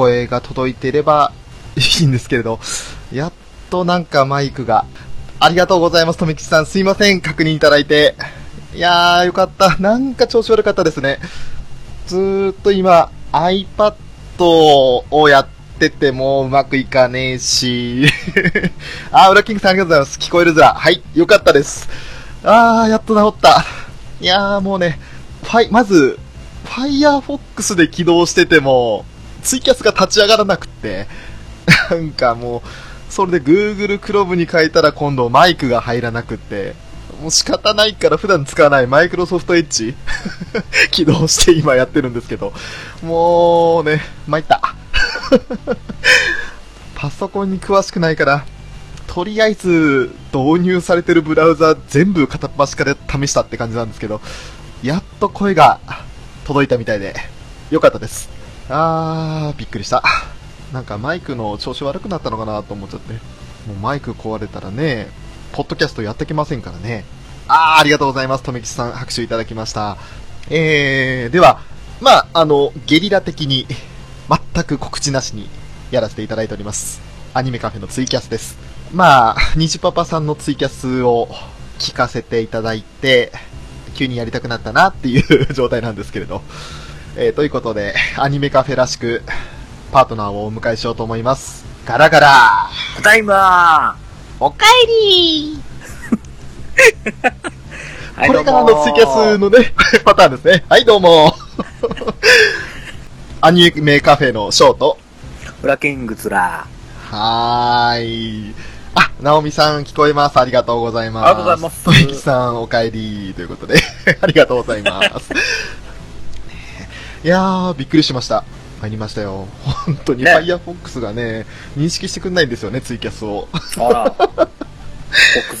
声が届いていればいいんですけれど、やっとなんかマイクが。ありがとうございます、とめきちさん。すいません、確認いただいて。いやー、よかった。なんか調子悪かったですね。ずーっと今、iPad をやっててもうまくいかねえし。あー、裏キングさんありがとうございます。聞こえるずら。はい、よかったです。あー、やっと治った。いやー、もうね、ファイ、まず、Firefox で起動してても、ツイキャスが立ち上がらなくって、なんかもう、それで Google Chrome に変えたら今度マイクが入らなくって、もう仕方ないから普段使わないマイクロソフトエッジ起動して今やってるんですけど、もうね、参った。パソコンに詳しくないから、とりあえず導入されてるブラウザ全部片っ端から試したって感じなんですけど、やっと声が届いたみたいで、よかったです。あー、びっくりした。なんかマイクの調子悪くなったのかなと思っちゃって。もうマイク壊れたらね、ポッドキャストやってきませんからね。あー、ありがとうございます。とめきちさん、拍手いただきました。えー、では、まあ、あの、ゲリラ的に、全く告知なしにやらせていただいております。アニメカフェのツイキャスです。まあ、ニジパパさんのツイキャスを聞かせていただいて、急にやりたくなったなっていう状態なんですけれど。えー、ということで、アニメカフェらしく、パートナーをお迎えしようと思います。ガラガラただいまおかえりーはいこれがあどうものツイキャスのね、パターンですね。はい、どうも アニメカフェのショート。裏キングツラはーい。あ、ナオミさん聞こえます。ありがとうございます。ありがとうございますトイキさんお帰りということで、ありがとうございます。いやー、びっくりしました。入りましたよ。本当に、ね Firefox がね、認識してくんないんですよね、ツイキャスを。ー。あら。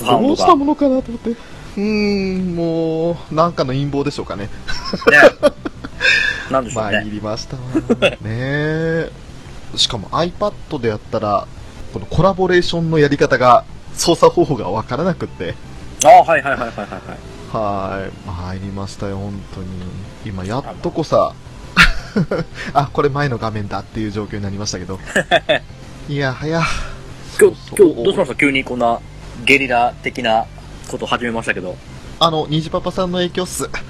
どうしたものかなと思って。うーん、もう、なんかの陰謀でしょうかね。ね。なんでしょうね。参りましたわ。ねえ。しかも iPad でやったら、このコラボレーションのやり方が、操作方法がわからなくって。ああ、はいはいはいはいはいはい。はい。参りましたよ、本当に。今、やっとこさ、あ、これ前の画面だっていう状況になりましたけど。いやはや。今日、今日、どうしました？急にこんなゲリラ的なことを始めましたけど。あの、虹パパさんの影響っす。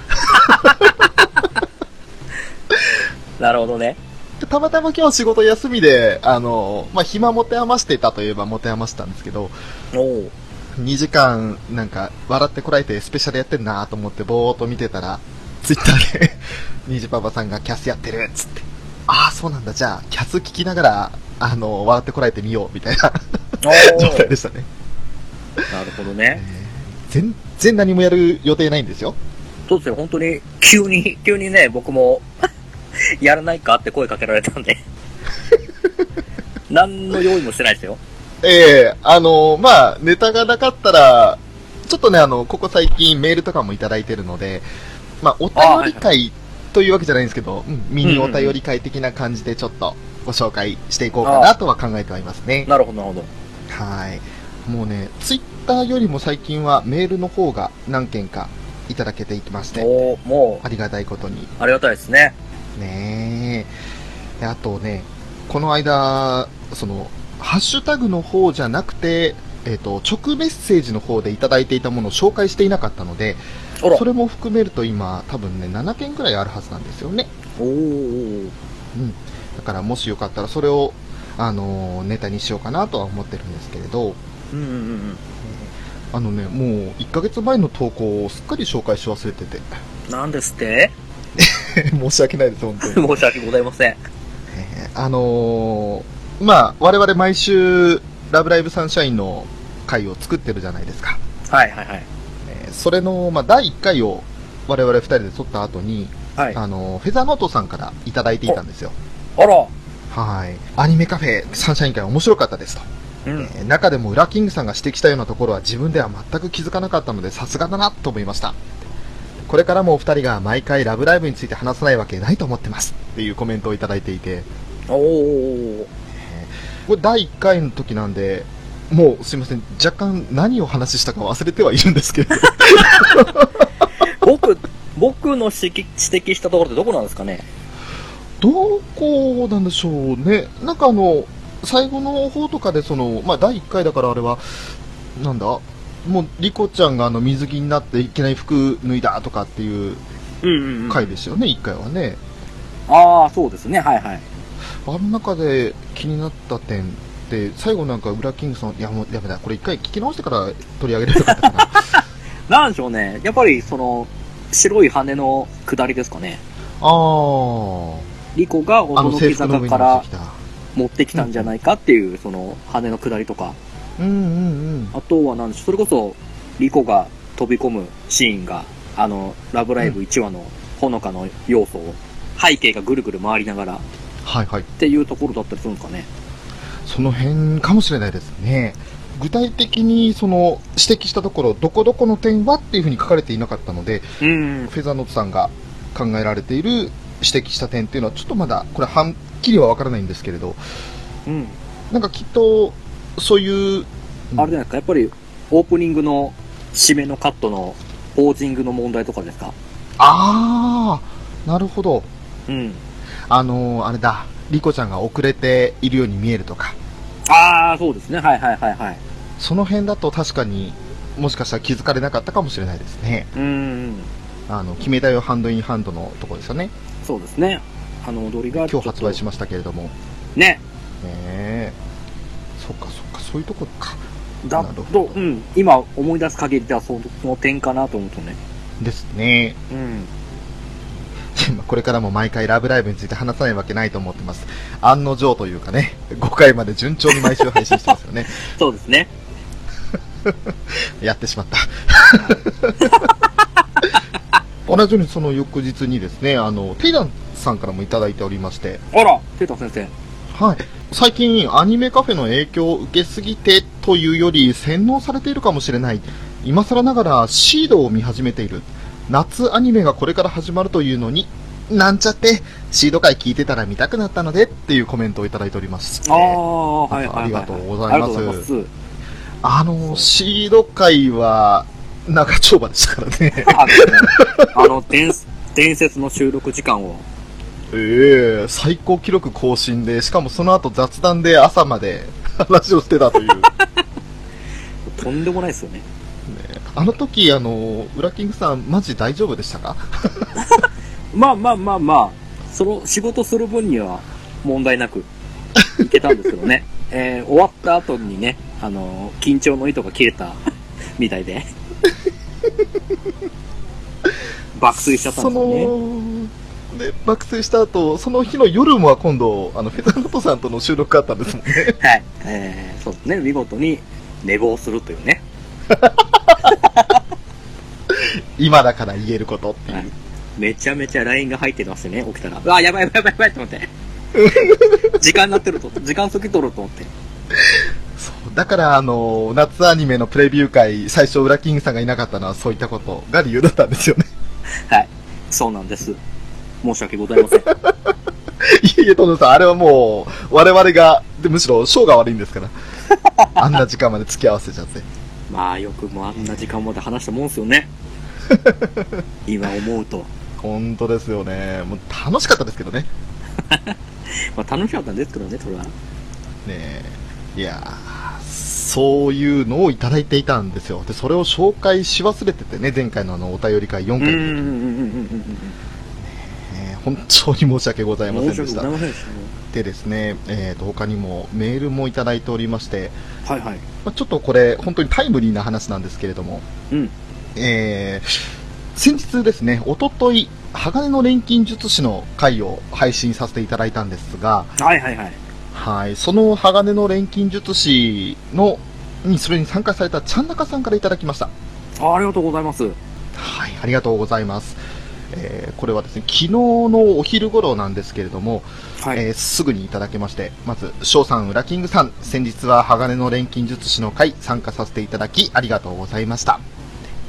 なるほどね。たまたま今日仕事休みで、あの、まあ、暇持て余してたといえば持て余したんですけど、おお。2時間、なんか、笑ってこられてスペシャルやってんなと思ってぼーっと見てたら、ツイッターで、ニジパパさんがキャスやってるっつって、ああ、そうなんだ、じゃあ、キャス聞きながら、あの、笑ってこられてみよう、みたいなお状態ーでしたね。なるほどね。全然何もやる予定ないんですよ。そうですよ、本当に、急に、急にね、僕も、やらないかって声かけられたんで。何の用意もしてないですよ。ええあのまあ、ネタがなかったら、ちょっとね、あの、ここ最近メールとかもいただいてるので、まあ、お便り会というわけじゃないんですけど、うんミニお便り会的な感じでちょっとご紹介していこうかなとは考えてはいますね。なるほど、なるほど。はい。もうね、ツイッターよりも最近はメールの方が何件かいただけていきまして、もう、ありがたいことに。ありがたいですね。ねえ。であとね、この間、その、ハッシュタグの方じゃなくて、えっ、と、直メッセージの方でいただいていたものを紹介していなかったので、そ。れも含めると今、多分ね、7件くらいあるはずなんですよね。おーうん。だからもしよかったらそれを、あのーネタにしようかなとは思ってるんですけれど、うんうんうんあのね、もう1ヶ月前の投稿をすっかり紹介し忘れてて、うん。なんですって？申し訳ないです、本当に。申し訳ございません。えーあのーまあ、我々毎週、ラブライブサンシャインの回を作ってるじゃないですか。はいはいはい。えーそれの、まあ、第1回を我々2人で撮った後に、はい。あのーフェザーノートさんからいただいていたんですよ。あら。はい。アニメカフェサンシャイン会面白かったですと。うん。えー中でもウラキングさんが指摘したようなところは自分では全く気づかなかったのでさすがだなと思いました。これからもお二人が毎回ラブライブについて話さないわけないと思ってますっていうコメントをいただいていて、おー。これ第1回の時なんで、もうすいません、若干何を話したか忘れてはいるんですけれど、僕、僕の指摘指摘したところってどこなんですかね？どこなんでしょうね。なんかあの、最後の方とかでその、まあ第1回だからあれは、なんだ？もう、リコちゃんがあの水着になっていきなり服脱いだとかっていううんうん、うん。回ですよね、1回はね。ああ、そうですね。はいはい。あの中で気になった点って、最後なんか、ウラキングさん、いやもうやめだ、これ一回聞き直してから取り上げればよかったかな。なんでしょうね。やっぱり、その、白い羽の下りですかね。あー。リコがあの制驚き服の上に乗坂から。持ってきたんじゃないかっていう、その、羽の下りとか。うんうんうん。あとはなんでしょう、それこそ、リコが飛び込むシーンが、あの、ラブライブ1話のほのかの要素を、背景がぐるぐる回りながらっはいはい。ていうところだったりするんですかね。その辺かもしれないですね。具体的にその指摘したところ、どこどこの点はっていうふうに書かれていなかったので、うん。フェザーノートさんが考えられている指摘した点っていうのはちょっとまだ、これはっきりはわからないんですけれど、うん。なんかきっと、そういう、あれじゃないですか、やっぱり、オープニングの締めのカットのポージングの問題とかですか？あー、なるほど。うん。あのー、あれだ、リコちゃんが遅れているように見えるとか、ああ、そうですね。はいはいはいはい。その辺だと確かにもしかしたら気づかれなかったかもしれないですね。うん。あの、決めたよハンドインハンドのところですよね。そうですね。あの踊りが。今日発売しましたけれども。ねね。え。そっかそっか、そういうとこか。だと、どうん。今思い出す限りではその点かなと思うとね。ですね。うん。ま あこれからも毎回ラブライブについて話さないわけないと思ってます。案の定というかね、5回まで順調に毎週配信してますよね。そうですね。やってしまった。同じようにその翌日にですね、あの、テイダンさんからもいただいておりまして、あら、ペーター先生。はい。最近アニメカフェの影響を受けすぎてというより洗脳されているかもしれない。今更ながらシードを見始めている。夏アニメがこれから始まるというのに、なんちゃって、シード回聞いてたら見たくなったのでっていうコメントをいただいております。ああ、はいはい。ありがとうございますあの、シード回は長丁場でしたからね。あの、伝伝説の収録時間を。ええ最高記録更新で、しかもその後雑談で朝まで話をしてたという。とんでもないですよね。あの時、あの、ウラキングさん、マジ大丈夫でしたか？まあまあまあまあ、その仕事する分には問題なくいけたんですけどね。えー終わった後にね、あの緊張の糸が切れたみたいで。爆睡しちゃったんそですよね。の、で、爆睡した後、その日の夜も今度、あの、フェザーノートさんとの収録があったんですもんね。はい。えーそうですね。見事に寝坊するというね。今だから言えることっていう。はいめちゃめちゃ LINE が入ってましてね、起きたら。うわ、やばいやばいやばいやばいと思って。時間になってると、時間過ぎとると思って。そだから、あの、夏アニメのプレビュー会、最初、ウラキングさんがいなかったのはそういったことが理由だったんですよね。はい。そうなんです。申し訳ございません。いえいえ、トノさん、あれはもう、我々が、でむしろ、ショーが悪いんですから。あんな時間まで付き合わせちゃって。まあ、よくもあんな時間まで話したもんですよね。今思うと。本当ですよね。もう楽しかったですけどね。まあ、楽しかったんですけどね、それは。ねえ。いやーそういうのをいただいていたんですよ。で、それを紹介し忘れててね、前回のあの、お便り会4うん回の本当に申し訳ございませんでした。でしでですね、えーと、他にもメールもいただいておりまして、た。はいはい。まあちょっとこれ、本当にタイムリーな話なんですけれども、うん。えー先日ですね、おととい、鋼の錬金術師の回を配信させていただいたんですが、はいはいはい。はい、その鋼の錬金術師の、にそれに参加されたちゃんなかさんからいただきました。あありがとうございます。はい、ありがとうございます。えーこれはですね、昨日のお昼頃なんですけれども、はい。えーすぐにいただけまして、まず、翔さん、ウラキングさん、先日は鋼の錬金術師の会参加させていただき、ありがとうございました。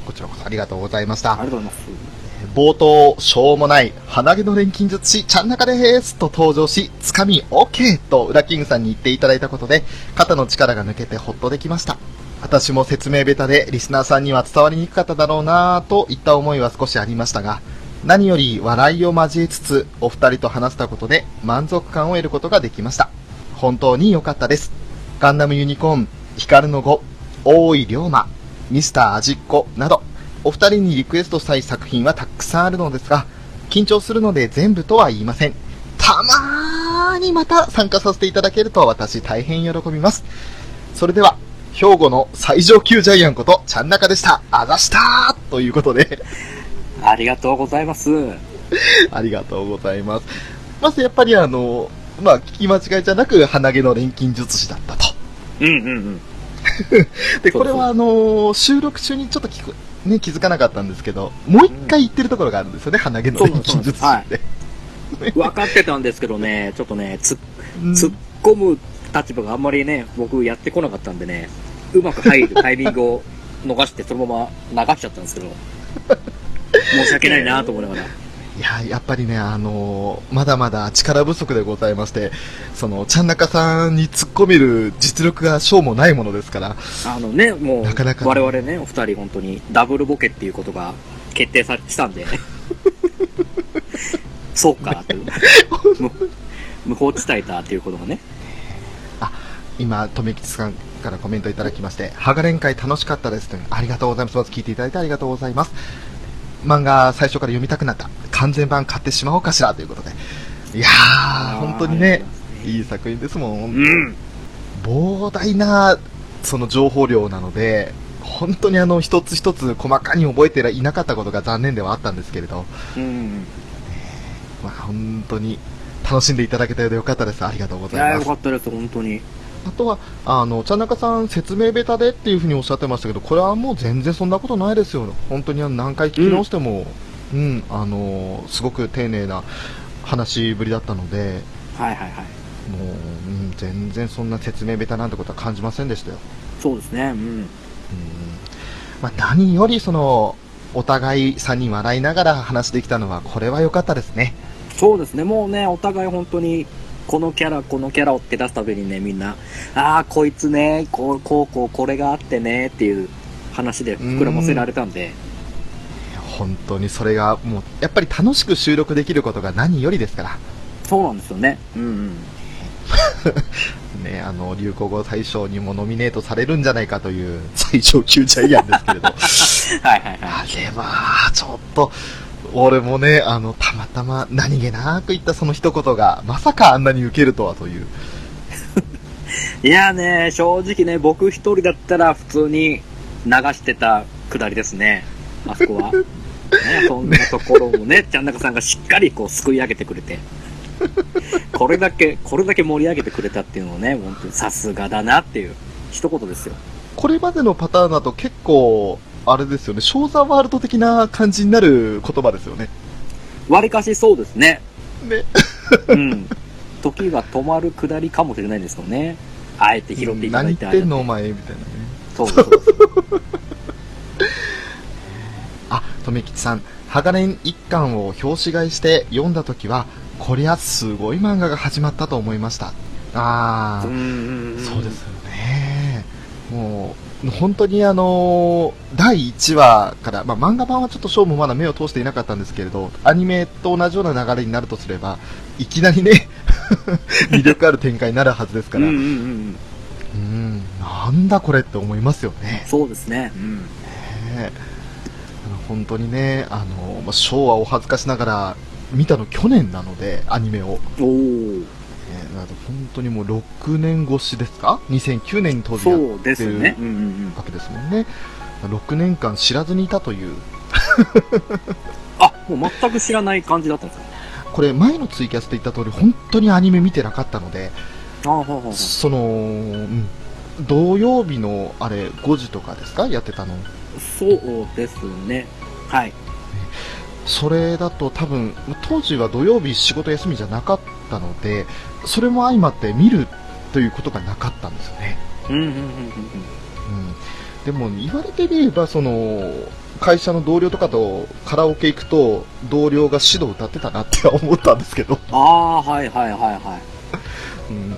こちらこそありがとうございましたあ。りがとうございます。冒頭、しょうもない、鼻毛の錬金術師、ちゃんなかでーすと登場し、つかみ OK と、ウラキングさんに言っていただいたことで、肩の力が抜けてほっとできました。私も説明ベタで、リスナーさんには伝わりにくかっただろうなぁ、といった思いは少しありましたが、何より笑いを交えつつ、お二人と話したことで、満足感を得ることができました。本当に良かったです。ガンダムユニコーン、ヒカルの語、大井龍馬、ミスター味っ子など、お二人にリクエストしたい作品はたくさんあるのですが、緊張するので全部とは言いません。たまーにまた参加させていただけると私大変喜びます。それでは、兵庫の最上級ジャイアンことちゃんなかでした。あざしたーということで、ありがとうございます。ありがとうございます。まずやっぱりあの、まあ、聞き間違いじゃなく、鼻毛の錬金術師だったと。うんうんうん。で、これはあの、収録中にちょっと聞く、ね、気づかなかったんですけど、もう一回言ってるところがあるんですよね、鼻毛の錬金術師って。分かってたんですけどね、ちょっとね、突っ込む立場があんまりね、僕やってこなかったんでね、うまく入るタイミングを逃して、そのまま流しちゃったんですけど、申し訳ないなと思いながら。いや、やっぱりね、あのーまだまだ力不足でございまして、その、ちゃんなかさんに突っ込める実力がしょうもないものですから、あのね、もう、なかなか我々ね、お二人本当にダブルボケっていうことが決定さしたんで、そうか、という。無無法地帯だっていうことがね。今、とめきちさんからコメントいただきまして、ハガレン会楽しかったですというありがとうございます。まず聞いていただいてありがとうございます。漫画最初から読みたくなった。完全版買ってしまおうかしらということで。いやー、本当にね、いい作品ですもん。うん。膨大な、その情報量なので、本当にあの、一つ一つ細かに覚えていなかったことが残念ではあったんですけれど、うん。まあ、本当に楽しんでいただけたようでよかったです。ありがとうごいや、ざいます。よかったです、本当に。あとは、あの、茶中さん説明ベタでっていうふうにおっしゃってましたけど、これはもう全然そんなことないですよ。本当に何回聞き直しても、うん、あの、すごく丁寧な話ぶりだったので、はいはいはい。もう、うん、全然そんな説明ベタなんてことは感じませんでしたよ。そうですね、うん。うんまあ、何よりその、お互い3人笑いながら話できたのは、これは良かったですね。そうですね、もうね、お互い本当に、このキャラ、このキャラをって出すたびにね、みんな、ああ、こいつね、こう、こう、こう、これがあってね、っていう話で膨らませられたんで、本当にそれがもう、やっぱり楽しく収録できることが何よりですから。そうなんですよね。うんうん。ね、あの、流行語大賞にもノミネートされるんじゃないかという最上級ジャイアンですけれど。はいはいはあれは、ちょっと、俺もね、あの、たまたま何気なく言ったその一言が、まさかあんなに受けるとはという。い。いやね、正直ね、僕一人だったら普通に流してたくだりですね。あそこは。ね、そんなところもね、ちゃんなかさんがしっかりこう、すくい上げてくれて。これだけ、これだけ盛り上げてくれたっていうのをね、本当にさすがだなっていう一言ですよ。これまでのパターンだと結構、あれですよね、ショーザワールド的な感じになる言葉ですよね。割かしそうですね。ね。うん。時が止まるくだりかもしれないんですけどね。あえて拾っていただい何て言ってんのお前みたいなね。そうそうそう。あ、とめきちさん、鋼一巻を表紙買いして読んだ時は、こりゃすごい漫画が始まったと思いました。あー、うんうんうんそうですよね。もう、本当にあのー第1話から、まあ、漫画版はちょっとショーもまだ目を通していなかったんですけれど、アニメと同じような流れになるとすれば、いきなりね、魅力ある展開になるはずですから、うんん、ううんうん。なんだこれって思いますよね。そうですね。うん。ね本当にね、あの、まあ、ショーはお恥ずかしながら、見たの去年なので、アニメを。な本当にもう6年越しですか ?2009 年に当時やっそうですね。うんうんうん。わけですもんね。6年間知らずにいたという。あ、もう全く知らない感じだったんですか？これ前のツイキャスで言った通り、本当にアニメ見てなかったので。その、うん、土曜日のあれ5時とかですか？やってたの。そうですね。はい。それだと多分、当時は土曜日仕事休みじゃなかったので、それも相まって見るということがなかったんですよね。うんうんうんうんうん。でも言われてみれば、その、会社の同僚とかとカラオケ行くと、同僚が指導歌ってたなって思ったんですけど。うん。ああ、はいはいはいはい。うん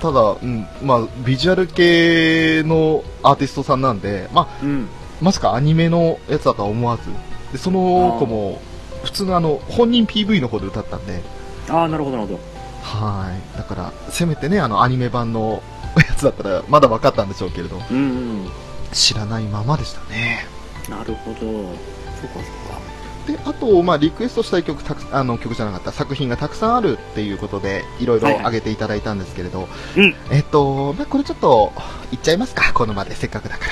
ただ、うん、まあ、ビジュアル系のアーティストさんなんで、まあ、うん。まさかアニメのやつだとは思わず、でその子も、普通のあの、本人 PV の方で歌ったんで、ああ、なるほどなるほど。はい。だから、せめてね、あの、アニメ版の やつだったら、まだ分かったんでしょうけれど、うんうん。知らないままでしたね。なるほど。そうかそうか。で、あと、まあ、リクエストしたい曲たく、あの、曲じゃなかった、作品がたくさんあるっていうことで、いろいろはいはい挙げていただいたんですけれど、うんえっと、まあ、これちょっと、言っちゃいますか、この場で、せっかくだか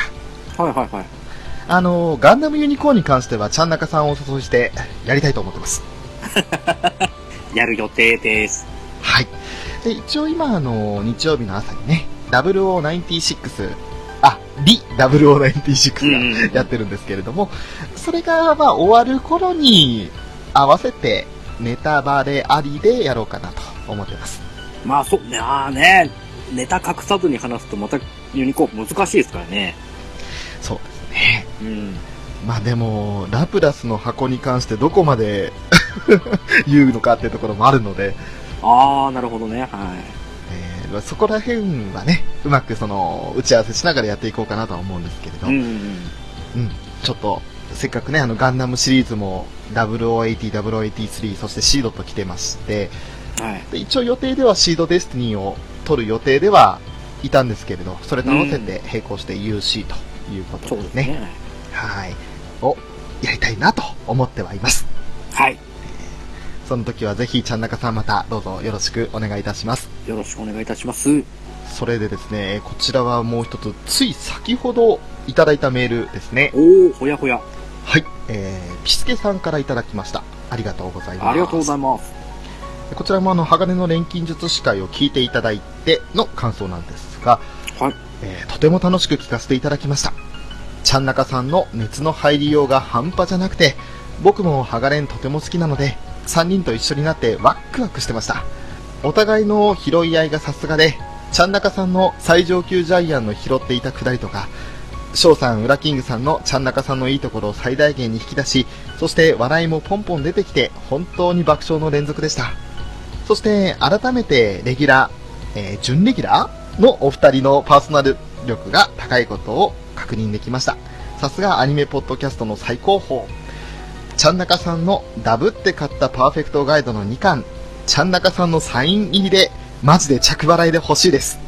ら。はいはいはい。あの、ガンダムユニコーンに関しては、ちゃんなかさんをお誘いして、やりたいと思ってます。やる予定です。はい。で、一応今、あの、日曜日の朝にね、0096、あ、リ0096がやってるんですけれども、それが、まあ、終わる頃に合わせて、ネタバレありでやろうかなと思ってます。まあそうね、ああね、ネタ隠さずに話すとまたユニコーン難しいですからね。そうですね。うん。まあでも、ラプラスの箱に関してどこまで 言うのかっていうところもあるので、ああ、なるほどね。はい。えーそこら辺はね、うまくその、打ち合わせしながらやっていこうかなとは思うんですけれど、うんうん、うんちょっと、せっかくね、あの、ガンダムシリーズも、0080、0083、そしてシードと来てまして、うん。はい。で一応予定ではシードデスティニーを取る予定ではいたんですけれど、それと合わせて並行して UC ということでね。そうですすね。はい。を、やりたいなと思ってはいます。はい。その時はぜひ、ちゃんなかさんまたどうぞよろしくお願いいたします。よろしくお願いいたします。それでですね、こちらはもう一つ、つい先ほどいただいたメールですね。おおほやほや。はい。えー、ピスケさんからいただきました。ありがとうございます。ありがとうございます。こちらもあの、鋼の錬金術師会を聞いていただいての感想なんですが、はい。えーとても楽しく聞かせていただきました。ちゃんなかさんの熱の入りようが半端じゃなくて、僕もハガレンとても好きなので、3人と一緒になってワックワクしてました。お互いの拾い合いがさすがで、ちゃんなかさんの最上級ジャイアンの拾っていたくだりとか、翔さん、ウラキングさんのちゃんなかさんのいいところを最大限に引き出し、そして笑いもポンポン出てきて、本当に爆笑の連続でした。そして、改めて、レギュラー、えー準レギュラーのお二人のパーソナル力が高いことを確認できました。さすがアニメポッドキャストの最高峰。ちゃんなかさんのダブって買ったパーフェクトガイドの2巻、ちゃんなかさんのサイン入りで、マジで着払いで欲しいです。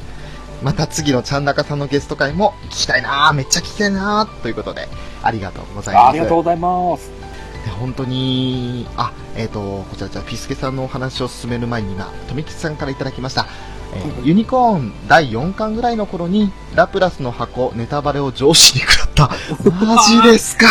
また次のちゃんなかさんのゲスト会も聞きたいなぁ、めっちゃ聞きたいなぁ、ということで、ありがとうございます。ありがとうございます。で本当に、あ、えっ、と、こちらじゃあ、ピスケさんのお話を進める前に今、富吉さんからいただきました。えーユニコーン第4巻ぐらいの頃に、ラプラスの箱、ネタバレを上司に食らった。マジですか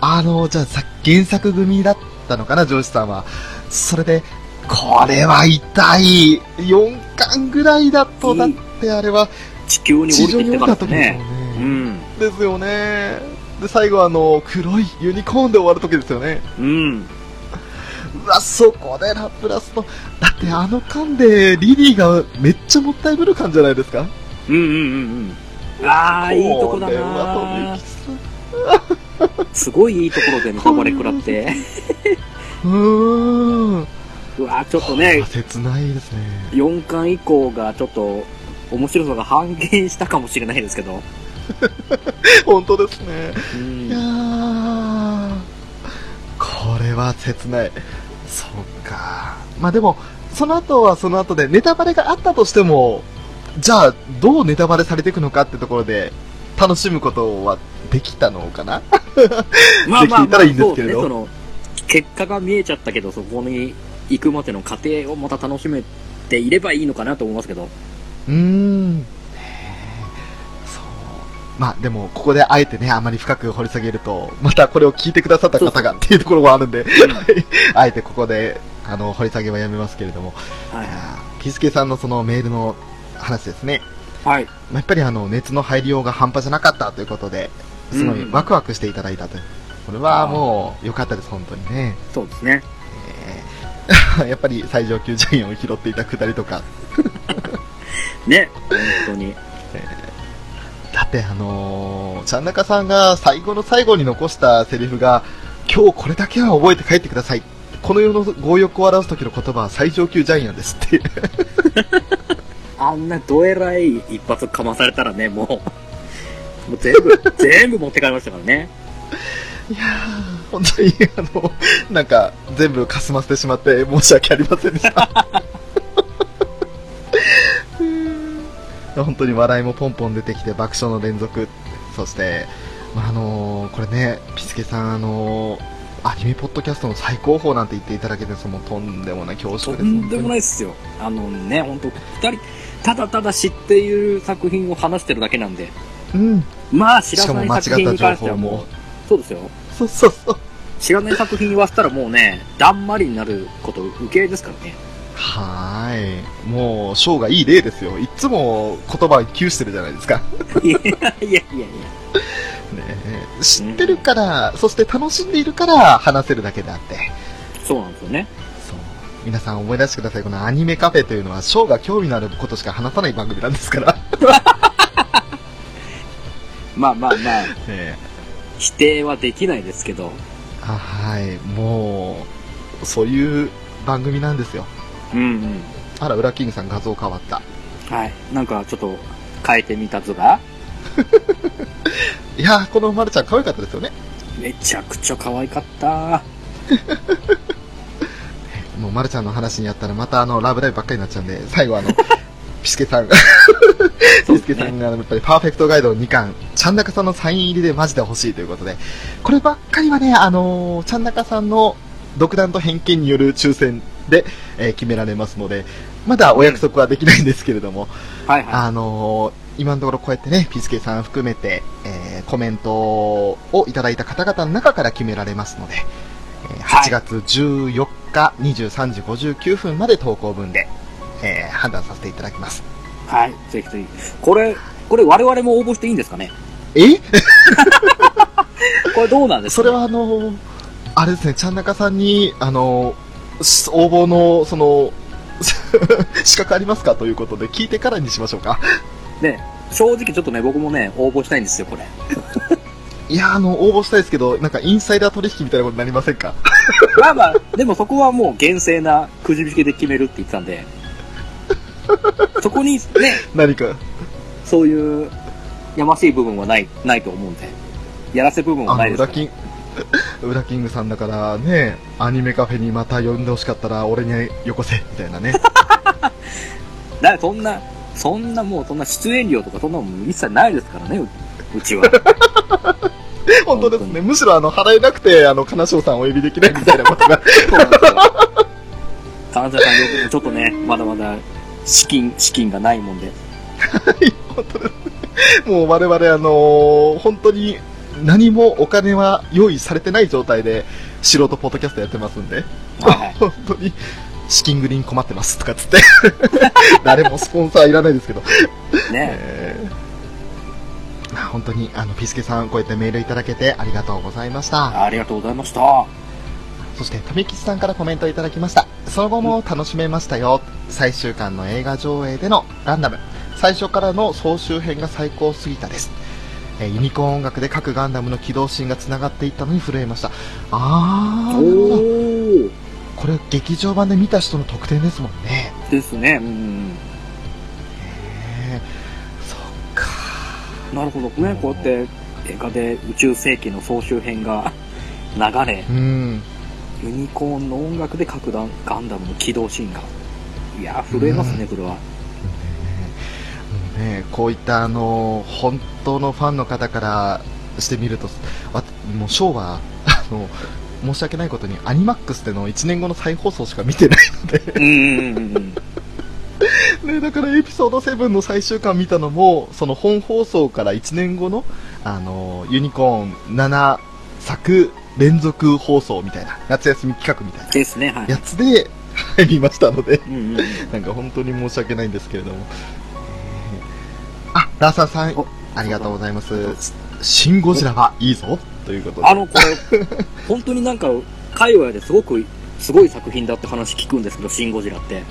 あの、じゃあさ、原作組だったのかな、上司さんは。それで、これは痛い。4巻ぐらいだと、うんだってあれは、ー地球に降りてきた時ですよてからね。ね。うん。ですよね。で、最後あの、黒いユニコーンで終わる時ですよね。うん。うわ、そこでラプラスの、だってあの間でリリーがめっちゃもったいぶる感じじゃないですかうんうんうんうん。ああ、いいとこだな富木さん すごいいいところでネタバレ食らって。うーん。うわちょっとね切ないですね。4巻以降がちょっと面白さが半減したかもしれないですけど。本当ですね。うんいやー、これは切ない。そうか。まあでも、その後はその後でネタバレがあったとしても、じゃあ、どうネタバレされていくのかってところで、楽しむことはできたのかな？まあまあ、できたらいいんですけれどそうね、その、結果が見えちゃったけど、そこに行くまでの過程をまた楽しめていればいいのかなと思いますけど。うーん。そう。まあでも、ここであえてね、あまり深く掘り下げると、またこれを聞いてくださった方がっていうところもあるんで、あえてここで、あの、掘り下げはやめますけれども、はいピスケさんのそのメールの話ですね。はい。まあやっぱりあの、熱の入りようが半端じゃなかったということで、すごいうんワクワクしていただいたという。これはもう、良かったです、本当にね。そうですね。えー やっぱり最上級ジャイアンを拾っていたくだりとか、ね。本当に。だってあのー、ちゃんなかさんが最後の最後に残したセリフが、今日これだけは覚えて帰ってください。この世の強欲を表す時の言葉は最上級ジャイアンですって。あんなどえらい一発かまされたらね、もう、もう全部、全部持って帰りましたからね。いやー、本当に、あの、なんか、全部かすませてしまって申し訳ありませんでした。本当に笑いもポンポン出てきて爆笑の連続。そして、まあ、あのーこれね、ピスケさん、あのーアニメポッドキャストの最高峰なんて言っていただけて、そのとんでもない恐と縮です。んでもないい。ですよ。あのね、本当二人、ただただ知っている作品を話してるだけなんで、うん。まあ知らない作品に関してはもうも。、そうですよ。そうそうそう。知らない作品言わせたらもうね、だんまりになること受け入れですからね。はーい。もう、ショーがいい例ですよ。いつも言葉窮してるじゃないですか。いやいやいや。ねえ知ってるから、そして楽しんでいるから話せるだけであって。そうなんですよね。そう。皆さん思い出してください。このアニメカフェというのは、ショーが興味のあることしか話さない番組なんですから。まあまあまあ、ね え否定はできないですけど。あはい。もう、そういう番組なんですよ。うんうん。あら、ウラキングさん画像変わった。はい。なんかちょっと変えてみた図が、いやー、このまるちゃん可愛かったですよね。めちゃくちゃ可愛かった。もうまるちゃんの話にやったらまたあの、ラブライブばっかりになっちゃうんで、最後あの、ピスケさん。が、ピスケさんがやっぱりパーフェクトガイド2巻、ちゃんなかさんのサイン入りでマジで欲しいということで、こればっかりはね、あのーちゃんなかさんの独断と偏見による抽選で、えー決められますので、まだお約束はできないんですけれども、はいはあのー今のところこうやってね、ピスケさん含めて、えーコメントをいただいた方々の中から決められますので、えーはい。8月14日23時59分まで投稿分で、えー判断させていただきます。い。はい。ぜひぜひ。これ、これ我々も応募していいんですかね？え？これどうなんですか、ね、それはあのーあれですね、ちゃんなかさんに、あの応募の、その、資格ありますか？ということで聞いてからにしましょうか。ね、正直ちょっとね、僕もね、応募したいんですよ、これ。いや、あの、応募したいですけど、なんかインサイダー取引みたいなことになりませんか？まあまあ、でもそこはもう厳正なくじ引きで決めるって言ってたんで、そこにね、何か。そういうやましい部分はない、ないと思うんで、やらせ部分はないですから。ウラキン、グさんだからね、アニメカフェにまた呼んでほしかったら俺によこせ、みたいなね。だからそんな、そんなもうそんな出演料とかそんなもん一切ないですからね、ううちは。本当ですね。むしろあの、払えなくて、あの、金賞さんをお呼びできないみたいなことが。そうなんですよ。金沢さんちょっとね、まだまだ資金、資金がないもんで。本当ですね。もう我々あのー本当に何もお金は用意されてない状態で素人ポッドキャストやってますんで、はいはい 本当に資金繰りに困ってますとかっつって。誰もスポンサーいらないですけど。ね。えーまあ本当にあのピスケさんこうやってメールいただけてありがとうございました。ありがとうございました。そして、富吉さんからコメントいただきました。その後も楽しめましたよ。最終巻の映画上映でのガンダム。最初からの総集編が最高すぎたです。えーユニコーン音楽で各ガンダムの起動シーンが繋がっていったのに震えました。あー、なるほどおー。これ劇場版で見た人の特典ですもんね。ですね。うん。へーそっか。なるほどね。こうやって映画で宇宙世紀の総集編が流れ、うん。ユニコーンの音楽で各弾ガンダムの起動シーンが。いやー、震えますね、これは。ねねこういったあの本当のファンの方からしてみるとわもうショーはあの申し訳ないことにアニマックスでの1年後の再放送しか見てないのでうんうんうんうん。ね、だからエピソード7の最終巻見たのもその本放送から1年後のあのユニコーン7作連続放送みたいな夏休み企画みたいなですね、はい。やつで入りましたのでうんうんうん。なんか本当に申し訳ないんですけれども。あ、ラーサーさんお、ありがとうございます。シン・ゴジラはいいぞということで。あの、これ、本当になんか、界隈ですごく、すごい作品だって話聞くんですけど、シン・ゴジラって。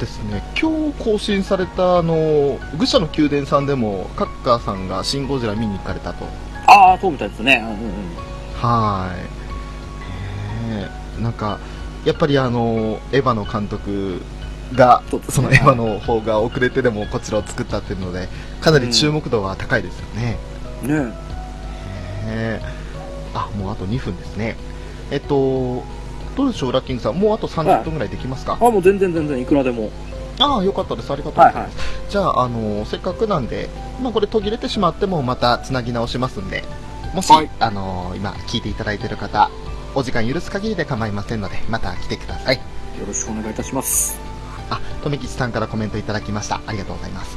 ですね、今日更新された、あの、愚者の宮殿さんでも、カッカーさんがシン・ゴジラ見に行かれたと。ああ、そうみたいですね。うんうんうん。はーい。なんか、やっぱりあの、エヴァの監督が、そのエヴァの方が遅れてでもこちらを作ったっていうので、かなり注目度は高いですよね。ねねえあ、もうあと2分ですね。えっと、どうでしょう、ラッキングさん。もうあと30分ぐらいできますか、あ、もう全然全然いくらでも。ああ、よかったです。ありがとうございます。はいはいじゃあ、あの、せっかくなんで、まあこれ途切れてしまってもまた繋ぎ直しますんで、もし、はいあの、今聞いていただいている方、お時間許す限りで構いませんので、また来てください。よろしくお願いいたします。あ、とめきちさんからコメントいただきました。ありがとうございます。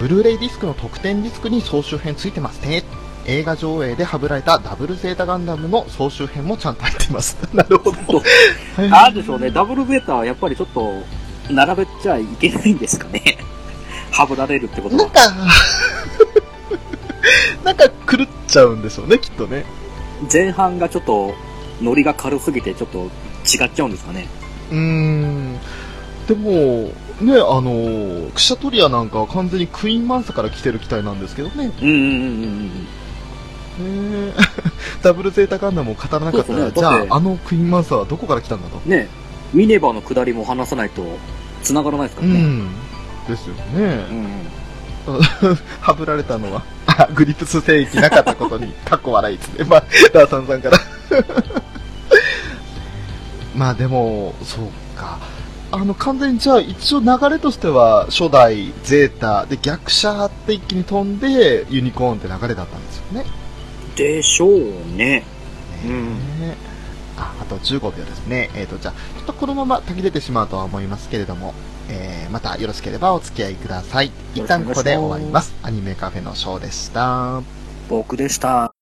ブルーレイディスクの特典ディスクに総集編ついてますね。映画上映でハブられたダブルゼータガンダムの総集編もちゃんと入っています。なるほど。あるでしょうね。ダブルベータはやっぱりちょっと、並べちゃいけないんですかね。はぶられるってことは。なんか、なんか狂っちゃうんでしょうね、きっとね。前半がちょっと、ノリが軽すぎてちょっと違っちゃうんですかね。うーん。でも、ね、あの、クシャトリアなんかは完全にクイーンマンサから来てる機体なんですけどね。うんうんうんうんね ダブルゼータガンダムを語らなかったら、ねじゃああのクイーンマンサはどこから来たんだと。うん。ねミネバの下りも話さないと、繋がらないですからね。うん。ですようね。ん。はぶられたのは、あ グリプス聖域なかったことに、かっこ笑いですね。まあ、ダーサンさんから。まあでも、そうか。あの、完全にじゃあ、一応流れとしては、初代、ゼータ、で、逆車って一気に飛んで、ユニコーンって流れだったんですよね。でしょうね。うん。ねああと15秒ですね。えっ、と、じゃあ、ちょっとこのまま途切れてしまうとは思いますけれども、えー、またよろしければお付き合いください。一旦ここで終わります。アニメカフェのショーでした。僕でした。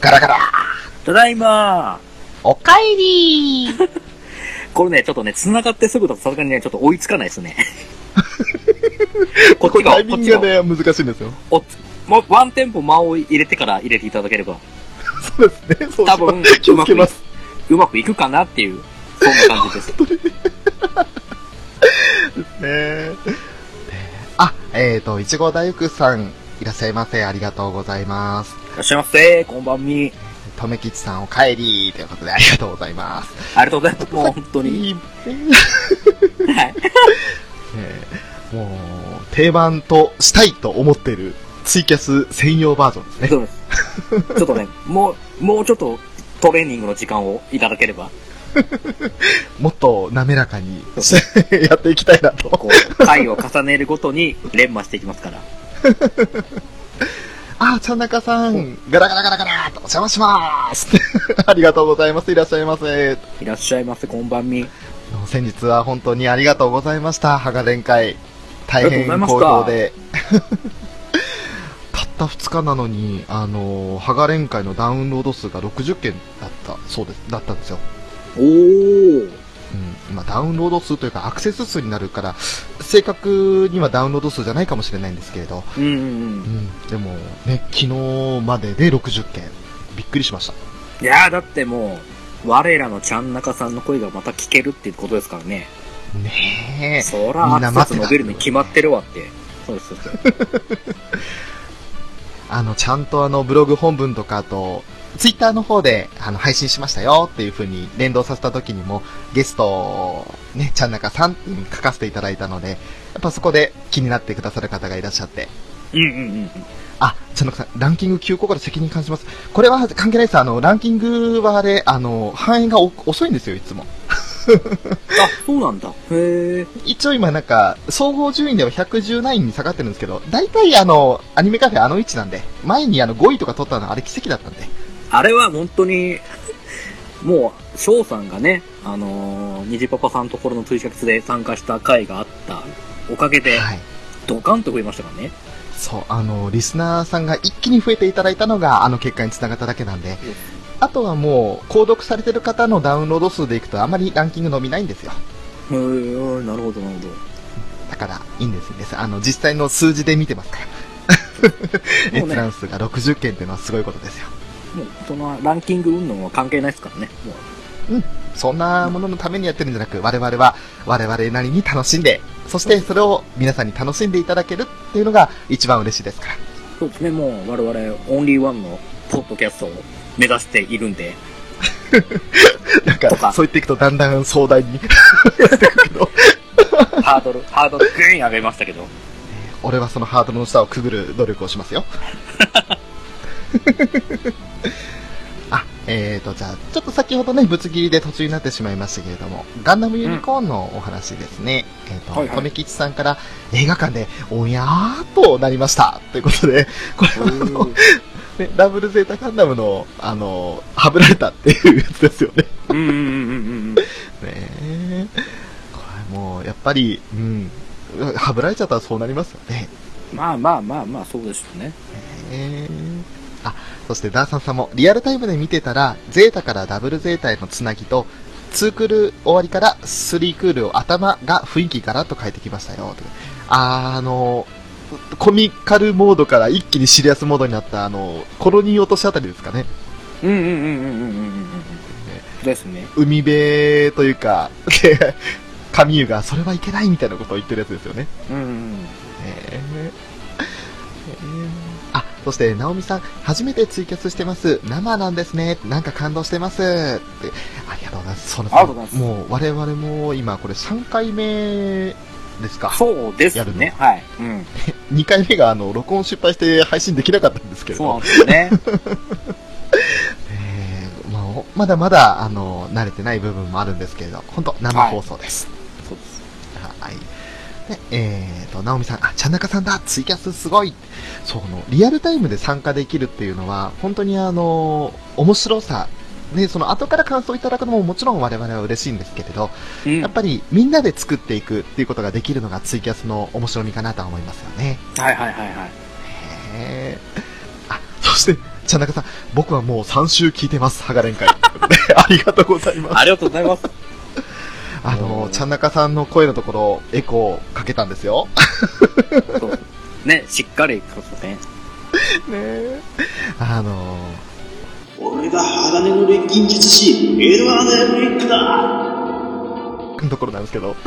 ガラガラただいまおかえりー これね、ちょっとね、繋がってすぐだとさすがにね、ちょっと追いつかないです ね。こっちが、これタイミこっちが、ングがね、難しいんですよ。おもうワンテンポ間を入れてから入れていただければ、そうですね。そうし多分。気をつけます。うまくいくかなっていう、そんな感じです。ねあ、えっ、ー、と、いちご大福さん、いらっしゃいませ。ありがとうございます。いらっしゃいませ、こんばんみ。とめきちさん、おかえりということで、ありがとうございます。ありがとうございます。もう本当に。はい。えーもう、定番としたいと思っているツイキャス専用バージョンですね。そうです。ちょっとね、もう、もうちょっとトレーニングの時間をいただければ、もっと滑らかに やっていきたいなと。こう、回を重ねるごとに連磨していきますから。あ、ちゃんなかさん、ガラガラガラガラとお邪魔します。ありがとうございます。いらっしゃいませ。いらっしゃいませ、こんばんみ。先日は本当にありがとうございました。ハガ連会。大変好評で。たった2日なのに、あの、ハガ連会のダウンロード数が60件だった、そうです、だったんですよ。おー。うん、まあ、ダウンロード数というかアクセス数になるから、正確にはダウンロード数じゃないかもしれないんですけれど、うんうんう。うんん、でもね、昨日までで60件。びっくりしました。いやーだってもう、我らのちゃん中さんの声がまた聞けるっていうことですからね。ねえ。そら、アクセス伸びるに決まってるわって。そうです、そうです。あの、ちゃんとあの、ブログ本文とかあと、ツイッターの方で、あの、配信しましたよっていう風に連動させた時にも、ゲストを、ね、ちゃんなかさんに書かせていただいたので、やっぱそこで気になってくださる方がいらっしゃって、うんうんうん。あ、ちゃんなかさん、ランキング急降から責任感じます。これは関係ないです。あの、ランキングはあれ、あの、反映がお遅いんですよ、いつも。あ、そうなんだ。へえ。一応今なんか、総合順位では119に下がってるんですけど、大体あの、アニメカフェあの位置なんで、前にあの5位とか取ったのはあれ奇跡だったんで。あれは本当に、もう、翔さんがね、あのー、虹パパさんのところのツイキャスで参加した回があったおかげで、はい。ドカンと増えましたからね。そう、あの、リスナーさんが一気に増えていただいたのが、あの結果につながっただけなんで、あとはもう、購読されてる方のダウンロード数でいくと、あまりランキング伸びないんですよ。へえ、なるほど、なるほど。だから、いいんですいいんです。あの、実際の数字で見てますから。閲覧数が60件っていうのはすごいことですよ。もう、そのランキング運動は関係ないですからね。もうそんなもののためにやってるんじゃなく、我々は我々なりに楽しんで、そしてそれを皆さんに楽しんでいただけるっていうのが一番嬉しいですから。そうですね、もう我々オンリーワンのポッドキャストを目指しているんで、なんか、とかそう言っていくとだんだん壮大に ハードル、ハードルグーン上げましたけど。俺はそのハードルの下をくぐる努力をしますよ。あ、えーと、じゃあ、ちょっと先ほどね、ぶつ切りで途中になってしまいましたけれども、ガンダムユニコーンのお話ですね。えっ、と、はいはいとめきちさんから映画館で、おやーっとなりました。ということで、これはあの、ね、ダブルゼータガンダムの、あの、はぶられたっていうやつですよね。うんうんうんうんうん。ねえ。これもう、やっぱり、うん、はぶられちゃったらそうなりますよね。まあまあまあまあ、そうでしょうね。へーあ、そしてダーサンさんも、リアルタイムで見てたら、ゼータからダブルゼータへのつなぎと、2クール終わりから3クールを頭が雰囲気ガラッと変えてきましたよ。とあーあの、コミカルモードから一気にシリアスモードになった、あの、コロニー落としあたりですかね。うんうんうんうんうんうんうんうん。ですね。海辺というか、で、神湯が、それはいけないみたいなことを言ってるやつですよね。うんうんえーあ、そして、ナオミさん、初めてツイキャスしてます。生なんですね。なんか感動してます。って、ありがとうございます。そうなんですありがとうございますもう、我々も今、これ3回目ですか？そうですね。はい。うん。2回目が、あの、録音失敗して配信できなかったんですけれそうなんど、ですよね。えーまあ、まだまだ、あの、慣れてない部分もあるんですけれど、本当生放送です。そうです。はい。で、えーと、ナオミさん、あ、ちゃんなかさんだツイキャスすごいその、リアルタイムで参加できるっていうのは、本当にあの、面白さ、ね、その後から感想いただくのももちろん我々は嬉しいんですけれど、うん。やっぱりみんなで作っていくっていうことができるのがツイキャスの面白みかなとは思いますよね。はいはいはいはい。へーあ、そして、ちゃんなかさん、僕はもう3週聞いてます、ハガレン会。ありがとうございます。ありがとうございます。あの、ちゃんなかさんの声のところ、エコーかけたんですよ。ね、しっかり、そうですね。ねえ。あの俺が鋼の錬金術師、エドワード・エルリックだのところなんですけど。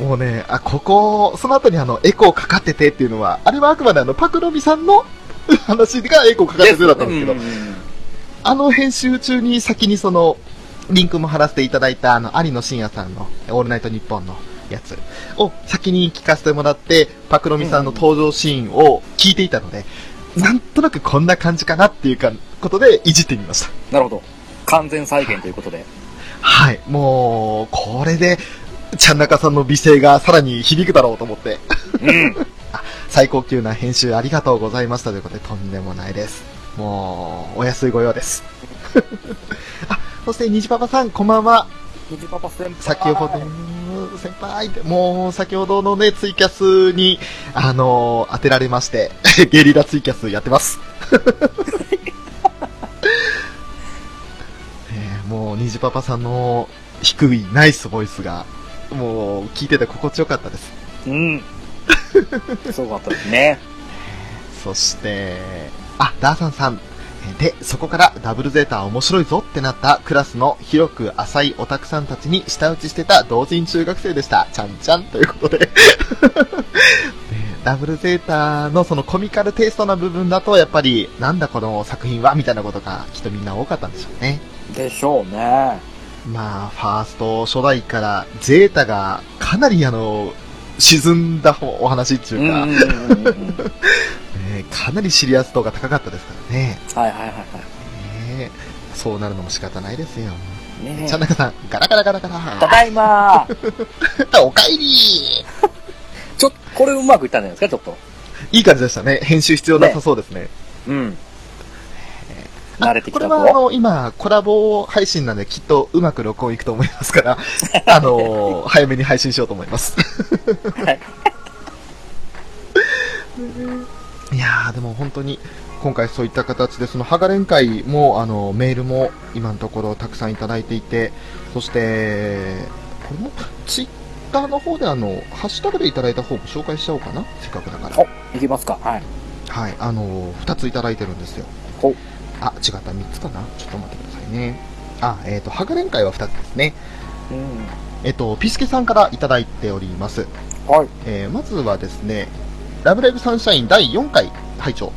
もうね、あ、ここ、その後にあの、エコーかかっててっていうのは、あれはあくまであの、パクロミさんの 話がエコーかかっててだったんですけど、うんうんうんあの編集中に先にその、リンクも貼らせていただいたあの、有野深也さんの、オールナイトニッポンのやつを先に聞かせてもらって、パクロミさんの登場シーンを聞いていたので、なんとなくこんな感じかなっていうか、ことでいじってみました。なるほど。完全再現ということで。はい、もう、これで、ちゃんなかさんの美声がさらに響くだろうと思って、うん。最高級な編集ありがとうございましたということで、とんでもないです。もう、お安いご用です。あ、そして、虹パパさん、こんばんは。ニジパパ先輩。先ほど、先輩って、もう、先ほどのね、ツイキャスに、あのー当てられまして、ゲリラツイキャスやってます。えーもう、虹パパさんの低いナイスボイスが、もう、聞いてて心地よかったです。うん。すごかったですね。そして、あ、ダーサンさん。えーで、そこからダブルゼータ面白いぞってなったクラスの広く浅いオタクさんたちに舌打ちしてた同人中学生でした。ちゃんちゃんということで。でダブルゼータのそのコミカルテイストな部分だと、やっぱり、なんだこの作品はみたいなことがきっとみんな多かったんでしょうね。でしょうね。まあ、ファースト初代からゼータがかなりあの、沈んだお話っていうか、うんうんうんうんうん。ねかなりシリアス度が高かったですからね。はいはいはいはねえそうなるのも仕方ないですよ。い。ねちゃんなかさん、ガラガラガラガラ。ただいま ーおかえり ちょっと、これうまくいったんじゃないですか、ちょっと。いい感じでしたね。編集必要なさそうですね。うん。慣れてきたこれはあぞ。の、今、コラボ配信なんできっとうまく録音いくと思いますから、あの、早めに配信しようと思います。はい。いやー、でも本当に、今回そういった形で、その、ハガレン会も、あの、メールも今のところたくさんいただいていて、そして、これも、ツイッターの方であの、ハッシュタグでいただいた方も紹介しちゃおうかな、せっかくだから。お、いきますか。はい。はい、あの、2ついただいてるんですよ。あ、違った、3つかな？ちょっと待ってくださいね。あ、えっ、と、ハガレン会は2つですね。うん。えっ、と、ピスケさんからいただいております。はい。えーまずはですね、ラブライブサンシャイン第4回拝聴、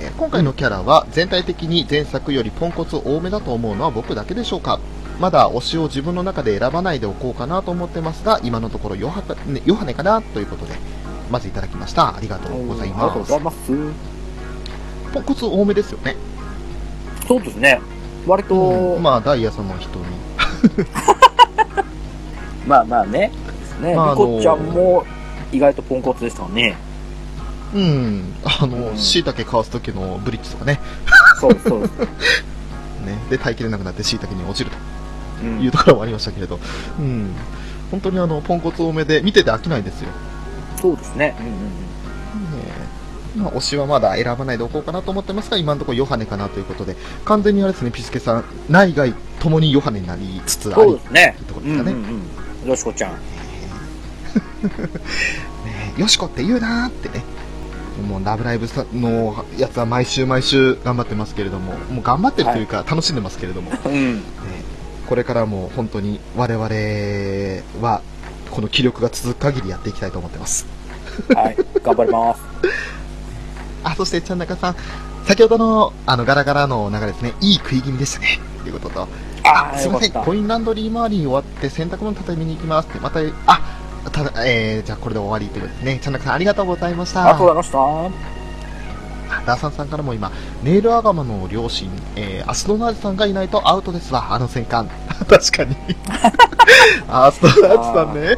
えー今回のキャラは全体的に前作よりポンコツ多めだと思うのは僕だけでしょうか？まだ推しを自分の中で選ばないでおこうかなと思ってますが、今のところヨハ,、ね、ヨハネかなということで、まずいただきました。ありがとうございます。ポンコツ多めですよね。そうですね。割と、うんまあ、ダイヤさんの人に。まあまあね。ですね。まあみこちゃんも意外とポンコツでしたね。うん、あの、うん椎茸かわす時のブリッジとかね。そうそう。ね。で、耐えきれなくなって椎茸に落ちると。うんいうところもありましたけれど、うん、本当にあのポンコツ多めで見てて飽きないですよ。そうですね。うんうんねまあ、推しはまだ選ばないでおこうかなと思ってますが、今のところヨハネかなということで、完全にあれですね、ピスケさん、内外ともにヨハネになりつつあり、そうですねというとこ。ろうんですかね。うんうん。よしこちゃん。ねよしこって言うなーってね。もうラブライブさのやつは毎週毎週頑張ってますけれども、もう頑張ってるというか楽しんでますけれども、ね うん。これからも本当に我々はこの気力が続く限りやっていきたいと思ってます。はい。頑張ります。あ、そして、ちゃんなかさん、先ほどの、あの、ガラガラの流れですね、いい食い気味でしたね。ということと、ああ、すいません。コインランドリー周りに終わって洗濯物畳みに行きますって、また、あ、ただ、えー、じゃあこれで終わりということですね。ちゃんなかさん、ありがとうございました。ありがとうございました。あダーサンさんからも今、ネイルアガマの両親、えー、アスドナージさんがいないとアウトですわ、あの戦艦。確かに。アスドナージさんね。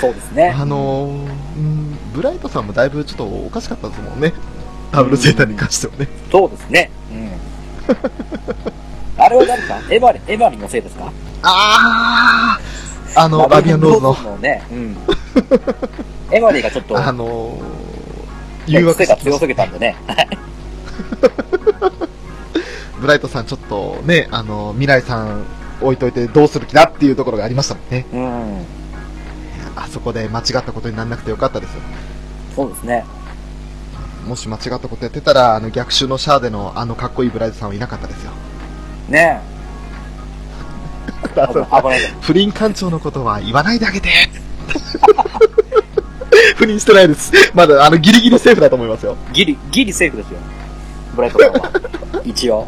そうですね。あのー、うん、ブライトさんもだいぶちょっとおかしかったですもんね。ダブルゼータに関してはね。そうですね。うん。あれは誰か？エヴァリ、エヴァリのせいですか？あーあの、ラビアンローズの、のね。うん。エヴァリがちょっと、あのー、誘惑癖が強すぎたんでね。ブライトさんちょっとね、あの、未来さん置いといてどうする気だっていうところがありましたもんね。うん。あそこで間違ったことにならなくてよかったですよ。そうですね。もし間違ったことやってたら、あの逆襲のシャアでのあのかっこいいブライトさんはいなかったですよ。ねえ。危ない。不倫艦長のことは言わないであげて 不倫してないです。まだ、あの、ギリギリセーフだと思いますよ。ギリ、ギリセーフですよ。ブライトさんは。一応。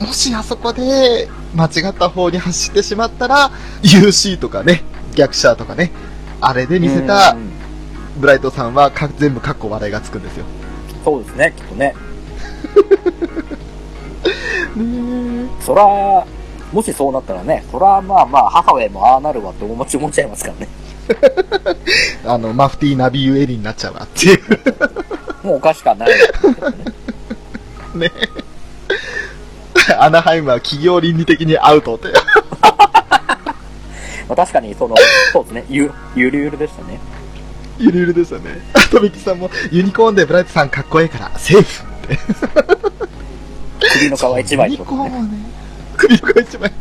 もしあそこで、間違った方に走ってしまったら、UC とかね、逆シャアとかね、あれで見せたうんブライトさんはか全部カッコ笑いがつくんですよ。そうですね、きっとね。ね そら、もしそうなったらね、そらまあまあ、母親もああなるわって思っちゃいますからね。あの、マフティーナビーユエリンになっちゃうわっていう。もうおかしかない。ね。アナハイムは企業倫理的にアウトって。まあ確かに、その、そうですね、ゆ、ゆるゆるでしたね。ゆるゆるですよね。あとミキさんも、ユニコーンでブライトさんかっこいいから、セーフって。首の皮一枚ってユニ。コーンはね、首の皮一枚。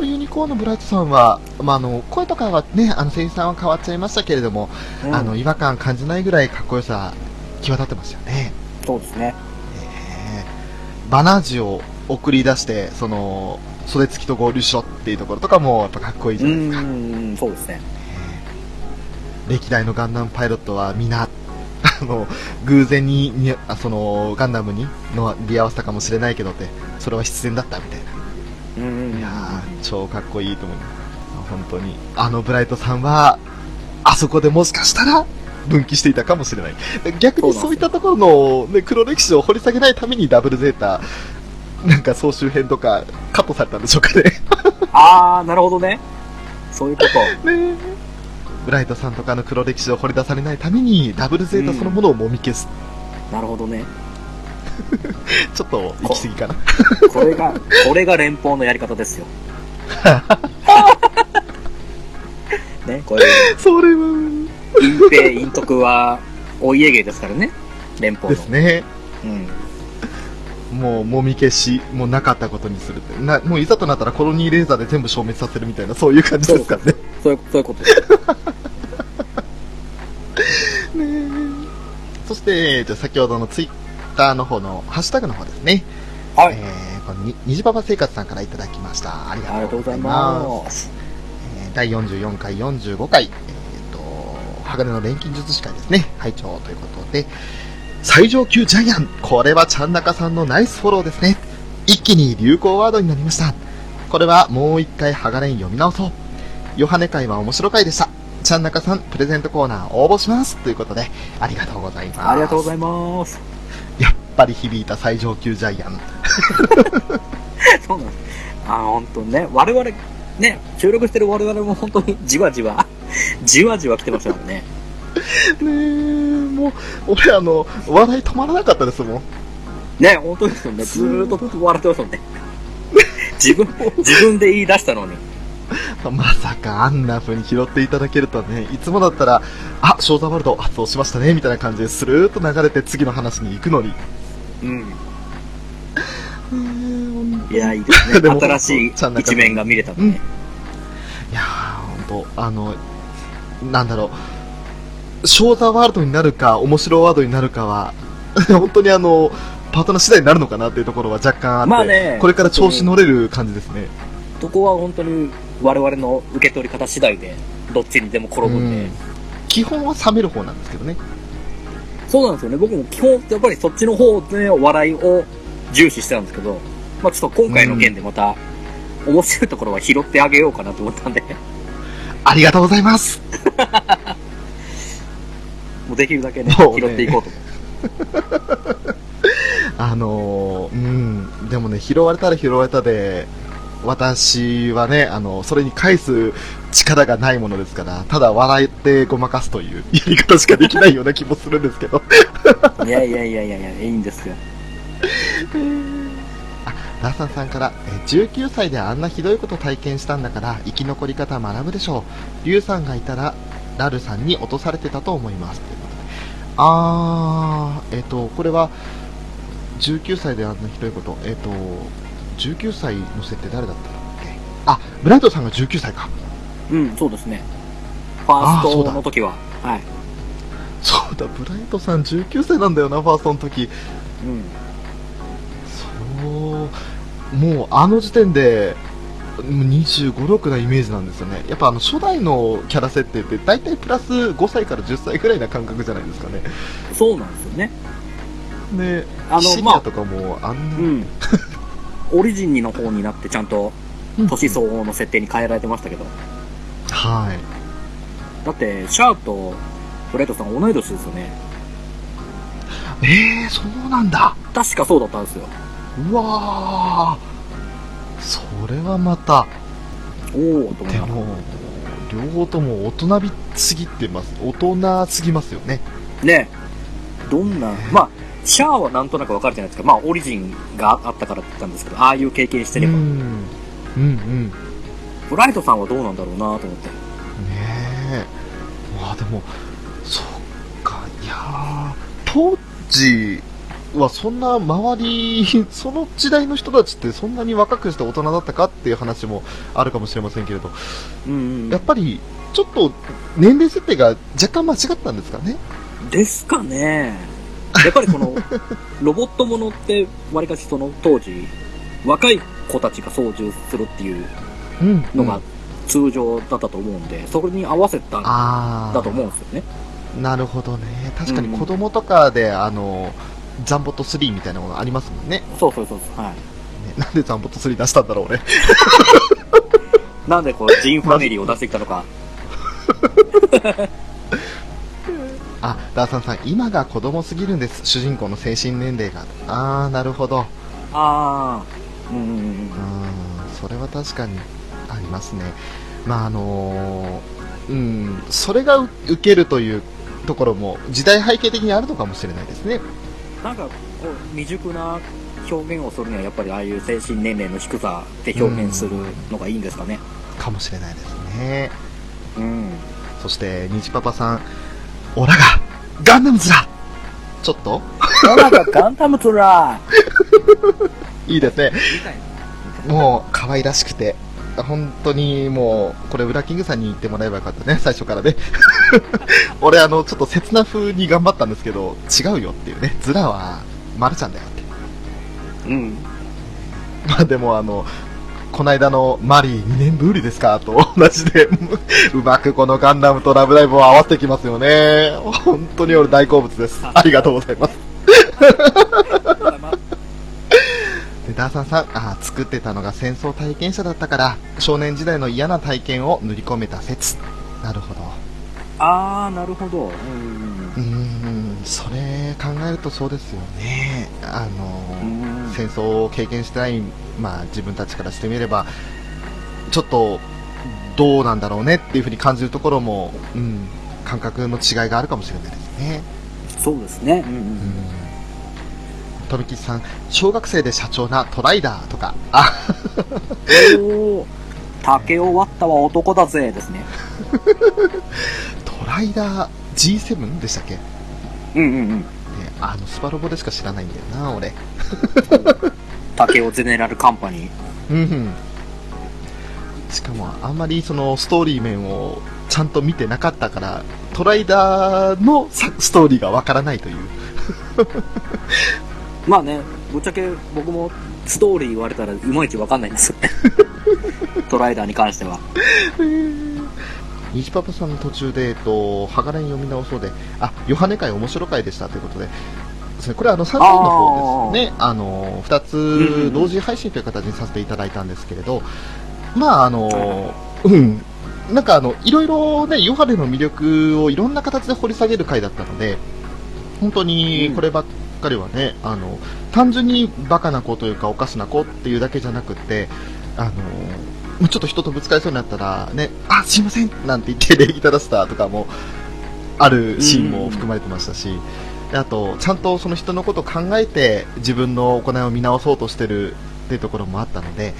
うんユニコーンのブライトさんは、まあ、あの、声とかはね、あの、声優さんは変わっちゃいましたけれども、うんあの、違和感感じないぐらいかっこよさ、際立ってましたよね。そうですね。えーバナージを送り出して、その、袖付きと合流しろっていうところとかも、やっぱかっこいいじうゃないですか。ん、そうですね。歴代のガンダムパイロットは皆、あの、偶然ににあその、ガンダムにの出会わせたかもしれないけどって、それは必然だったみたいな。うんいやー、超かっこいいと思います。本当に。あのブライトさんは、あそこでもしかしたら、分岐していたかもしれない。逆にそういったところの、ね、黒歴史を掘り下げないためにダブルゼータ、なんか総集編とかカットされたんでしょうかね。あー、なるほどね。そういうこと。ねブライトさんとかの黒歴史を掘り出されないために、ダブルゼータそのものをもみ消す。なるほどね。ちょっと行き過ぎかな。これが、これが連邦のやり方ですよ。ね、これ、それは、隠蔽、陰徳は、お家芸ですからね。連邦の。ですね。うん。もう、もみ消し、もうなかったことにする。な、もういざとなったらコロニーレーザーで全部消滅させるみたいな、そういう感じですからね。そういう、そういうこと です。そして、じゃあ先ほどのツイッターの方の、ハッシュタグの方ですね。はい。えー、このに、にじパパ生活さんからいただきました。ありがとうございます。えー第44回、45回、えっ、と、鋼の錬金術師会ですね。拝聴ということで、最上級ジャイアン、これはちゃんなかさんのナイスフォローですね。一気に流行ワードになりました。これはもう一回鋼読み直そう。ヨハネ会は面白回でした。ちゃんなかさん、プレゼントコーナー応募します。ということで、ありがとうございます。ありがとうございます。やっぱり響いた最上級ジャイアン。そうなんです。あ、本当にね、我々、ね、収録してる我々も本当にじわじわ、じわじわ来てましたからね。ねえ、もう、俺あの、笑い止まらなかったですもん。ね、本当ですよね。ずーっと笑ってますもんね。自分、自分で言い出したのに。まさかあんな風に拾っていただけるとはね、いつもだったら、あ、ショーザワールド発動しましたね、みたいな感じでスルーっと流れて次の話に行くのに。うん。いや、いいですね。新しい一面が見れたんでね。いやー、ほんと、あの、なんだろう、ショーザワールドになるか、面白ワードになるかは、本当にあの、パートナー次第になるのかなっていうところは若干あって、まあねこれから調子乗れる感じですね。そこは本当に我々の受け取り方次第で、どっちにでも転ぶんで。うん基本は冷める方なんですけどね。そうなんですよね。僕も基本、やっぱりそっちの方で笑いを重視してたんですけど、まあちょっと今回の件でまた、面白いところは拾ってあげようかなと思ったんで、ありがとうございます。もうできるだけね、ね拾っていこうと思って。あのー、うん、でもね、拾われたら拾われたで、私はね、あの、それに返す力がないものですから、ただ笑ってごまかすというやり方しかできないような気もするんですけど。いやいやいやいやいや、いいんですよ。あ、ラーサンさんから、えー19歳であんなひどいこと体験したんだから、生き残り方学ぶでしょう。リュウさんがいたら、ラルさんに落とされてたと思います。あー、えっ、と、これは、19歳であんなひどいこと、えっ、と、19歳の設定誰だったっけ？あ、ブライトさんが19歳か。うん、そうですね。ファーストの時は、はい。そうだ、ブライトさん19歳なんだよな、ファーストの時。うん。そう、もうあの時点で、もう25、6なイメージなんですよね。やっぱあの初代のキャラ設定って大体プラス5歳から10歳ぐらいな感覚じゃないですかね。そうなんですよね。で、あのシニアとかもあんな、うん。オリジンの方になってちゃんと年相応の設定に変えられてましたけど。はい。だって、シャーとブレイトさん同い年ですよね。えー、そうなんだ。確かそうだったんですよ。うわー。それはまた、おおと。でも、両方とも大人びすぎてます。大人すぎますよね。ねどんな、まあ、シャアはなんとなくわかるじゃないですか。まあ、オリジンがあったからって言ったんですけど、ああいう経験してれば。うん。うんうん。ブライトさんはどうなんだろうなと思って。ねえ。まあでも、そっか、いやー当時、はそんな周り、その時代の人たちってそんなに若くして大人だったかっていう話もあるかもしれませんけれど、うんうんやっぱりちょっと年齢設定が若干間違ったんですかね？ですかね。やっぱりこの、ロボットものって、わりかしその当時、若い子たちが操縦するっていううんのが通常だったと思うんで、それに合わせたん。だと思うんですよね。なるほどね。確かに子供とかで、あの、ザンボット3みたいなものありますもんね。そうそうそうそう。はい。ねなんでザンボット3出したんだろう、俺。なんでこう、ジンファミリーを出してきたのか。あ、ダーサンさん、今が子供すぎるんです。主人公の精神年齢が。あー、なるほど。ああ。うんうんうんそれは確かにありますね。まあ、あのーうん、それがう受けるというところも時代背景的にあるのかもしれないですね。なんか、こう、未熟な表現をするには、やっぱりああいう精神年齢の低さで表現するのがいいんですかね。かもしれないですね。うん。そして、虹パパさん、オラがガンダムズだちょっと？オラがガンダムトラ いいですね。もう、可愛らしくて、本当にもう、これ、ウラキングさんに言ってもらえばよかったね、最初からね。俺、あの、ちょっと切な風に頑張ったんですけど、違うよっていうね、ズラは、マルちゃんだよって。うん。まあでも、あの、こないだのマリー2年ぶりですか？と 同じで、うまくこのガンダムとラブライブを合わせてきますよね。本当に俺大好物です。ありがとうございます。で、ダーサンさん、あー作ってたのが戦争体験者だったから、少年時代の嫌な体験を塗り込めた説。なるほど。あー、なるほど。うん。うーん、それ考えるとそうですよね。あの、うん。戦争を経験してない、まあ自分たちからしてみれば、ちょっと、どうなんだろうねっていうふうに感じるところも、うん、感覚の違いがあるかもしれないですね。そうですね。うんううんん。富吉さん、小学生で社長なトライダーとか、あ。竹を割ったは男だぜ、ですね。トライダー G7 でしたっけ？ね、うんうんうん。あの、スパロボでしか知らないんだよな、俺。竹をゼネラルカンパニー。うんうん。しかも、あんまりそのストーリー面をちゃんと見てなかったから、トライダーのさストーリーがわからないという。まあね、ぶっちゃけ僕もストーリー言われたらいまいちわかんないんですよね。トライダーに関しては。ニジパパさんの途中で、えっと、ハガレン読み直そうで、あ、ヨハネ会面白会でしたということで、ですねこれあの3人の方ですね、あの、2つ同時配信という形にさせていただいたんですけれど、まああの、うん、なんかあの、いろいろね、ヨハネの魅力をいろんな形で掘り下げる回だったので、本当にこればっかりはね、あの、単純にバカな子というかおかしな子っていうだけじゃなくて、あの、もうちょっと人とぶつかりそうになったら、ね、あ、すいませんなんて言って礼儀正したとかも、あるシーンも含まれてましたし、であと、ちゃんとその人のことを考えて自分の行いを見直そうとしてるっていうところもあったので、